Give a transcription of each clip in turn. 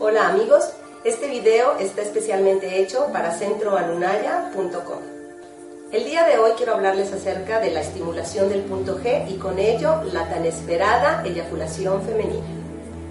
Hola amigos, este video está especialmente hecho para centroalunaya.com. El día de hoy quiero hablarles acerca de la estimulación del punto G y con ello la tan esperada eyaculación femenina.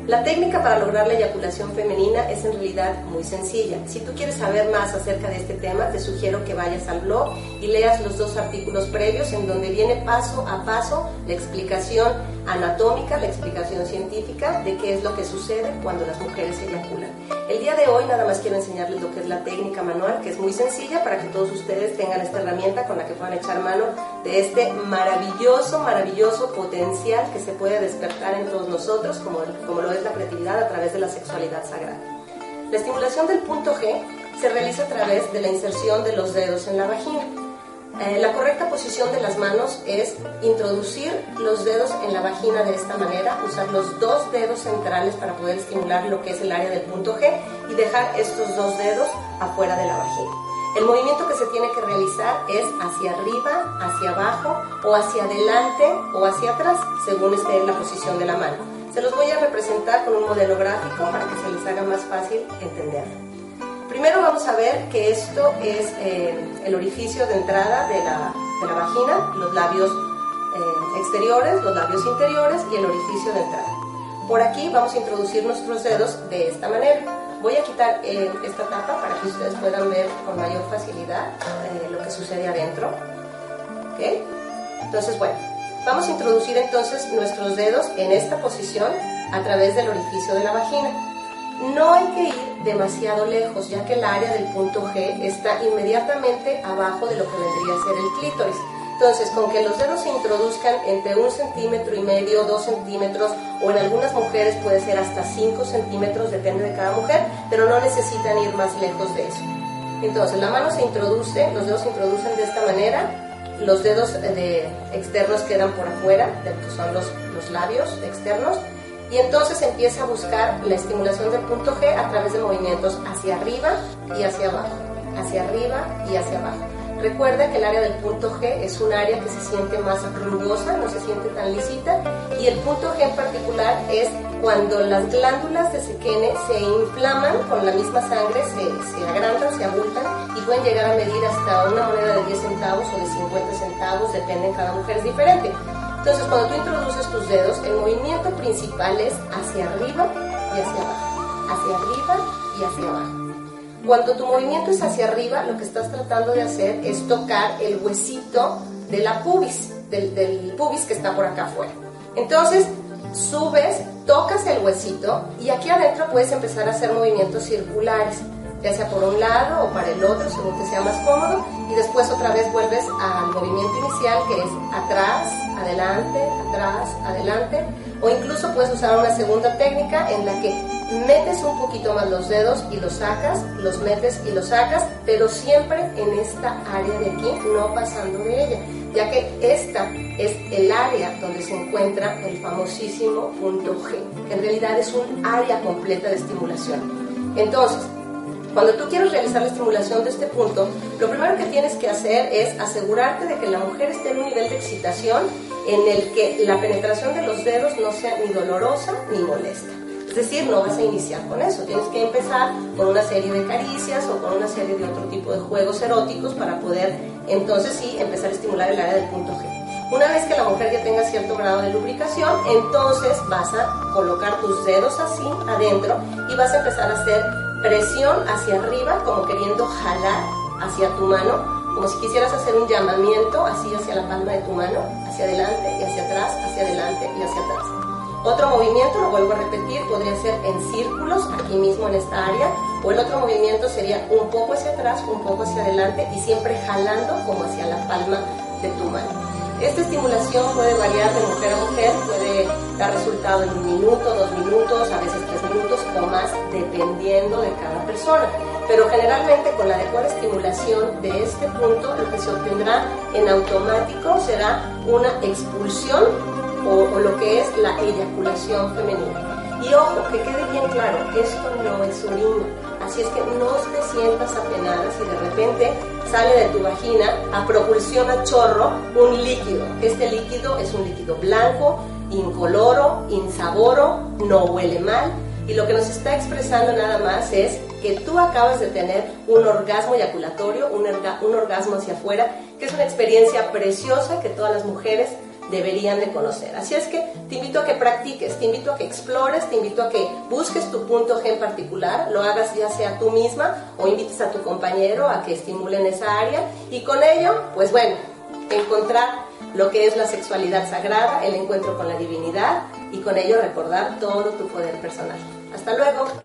La técnica para lograr la eyaculación femenina es en realidad muy sencilla. Si tú quieres saber más acerca de este tema, te sugiero que vayas al blog y leas los dos artículos previos en donde viene paso a paso la explicación anatómica, la explicación científica de qué es lo que sucede cuando las mujeres eyaculan. El día de hoy nada más quiero enseñarles lo que es la técnica manual, que es muy sencilla para que todos ustedes tengan esta herramienta con la que puedan echar mano de este maravilloso, maravilloso potencial que se puede despertar en todos nosotros, como, como lo es la creatividad a través de la sexualidad sagrada. La estimulación del punto G se realiza a través de la inserción de los dedos en la vagina. Eh, la correcta posición de las manos es introducir los dedos en la vagina de esta manera, usar los dos dedos centrales para poder estimular lo que es el área del punto G y dejar estos dos dedos afuera de la vagina. El movimiento que se tiene que realizar es hacia arriba, hacia abajo o hacia adelante o hacia atrás, según esté en la posición de la mano. Se los voy a representar con un modelo gráfico para que se les haga más fácil entenderlo. Primero vamos a ver que esto es eh, el orificio de entrada de la, de la vagina, los labios eh, exteriores, los labios interiores y el orificio de entrada. Por aquí vamos a introducir nuestros dedos de esta manera. Voy a quitar eh, esta tapa para que ustedes puedan ver con mayor facilidad lo que sucede adentro. ¿Okay? Entonces, bueno, Vamos a introducir entonces nuestros dedos en esta posición a través del orificio de la vagina. No hay que ir demasiado lejos, ya que el área del punto G está inmediatamente abajo de lo que vendría a ser el clítoris. Entonces, con que los dedos se introduzcan entre un centímetro y medio, dos centímetros, o en algunas mujeres puede ser hasta 5 centímetros, depende de cada mujer, pero no necesitan ir más lejos de eso. Entonces, la mano se introduce, los dedos se introducen de esta manera, los dedos de externos quedan por afuera, que son los labios externos, y entonces empieza a buscar la estimulación del punto G a través de movimientos hacia arriba y hacia abajo, hacia arriba y hacia abajo. Recuerda que el área del punto G es un área que se siente más rugosa, no se siente tan lisita, y el punto G en particular es cuando las glándulas de Sequene se inflaman con la misma sangre, se, se, agrandan, se abultan y pueden llegar a medir hasta una moneda de 10 centavos o de 50 centavos, depende, cada mujer es diferente. Entonces, cuando tú introduces tus dedos, el movimiento principal es hacia arriba y hacia abajo, hacia arriba y hacia abajo. Cuando tu movimiento es hacia arriba, lo que estás tratando de hacer es tocar el huesito de la pubis, del, del pubis que está por acá afuera. Entonces, subes, tocas el huesito y aquí adentro puedes empezar a hacer movimientos circulares, ya sea por un lado o para el otro, según te sea más cómodo, y después otra vez vuelves al movimiento inicial que es atrás, adelante, atrás, adelante, o incluso puedes usar una segunda técnica en la que metes un poquito más los dedos y los sacas, los metes y los sacas, pero siempre en esta área de aquí, no pasando de ella, ya que esta es el área donde se encuentra el famosísimo punto G, que en realidad es un área completa de estimulación. Entonces, cuando tú quieres realizar la estimulación de este punto, lo primero que tienes que hacer es asegurarte de que la mujer esté en un nivel de excitación en el que la penetración de los dedos no sea ni dolorosa ni molesta. Es decir, no vas a iniciar con eso, tienes que empezar con una serie de caricias o con una serie de otro tipo de juegos eróticos para poder entonces sí empezar a estimular el área del punto G. Una vez que la mujer ya tenga cierto grado de lubricación, entonces vas a colocar tus dedos así adentro y vas a empezar a hacer presión hacia arriba, como queriendo jalar hacia tu mano, como si quisieras hacer un llamamiento así hacia la palma de tu mano, hacia adelante y hacia atrás, hacia adelante y hacia atrás. Otro movimiento, lo vuelvo a repetir, podría ser en círculos, aquí mismo en esta área, o el otro movimiento sería un poco hacia atrás, un poco hacia adelante y siempre jalando como hacia la palma de tu mano. Esta estimulación puede variar de mujer a mujer, puede dar resultado en un minuto, dos minutos, a veces tres minutos o más, dependiendo de cada persona. Pero generalmente con la adecuada estimulación de este punto, lo que se obtendrá en automático será una expulsión o, lo que es la eyaculación femenina. Y ojo, que quede bien claro, esto no es orina. Así es que no te sientas apenada si de repente sale de tu vagina a propulsión a chorro un líquido. Este líquido es un líquido blanco, incoloro, insaboro, no huele mal y lo que nos está expresando nada más es que tú acabas de tener un orgasmo eyaculatorio, un, un orgasmo hacia afuera, que es una experiencia preciosa que todas las mujeres deberían de conocer. Así es que te invito a que practiques, te invito a que explores, te invito a que busques tu punto G particular, lo hagas ya sea tú misma o invites a tu compañero a que estimulen esa área y con ello, pues bueno, encontrar lo que es la sexualidad sagrada, el encuentro con la divinidad y con ello recordar todo tu poder personal. Hasta luego.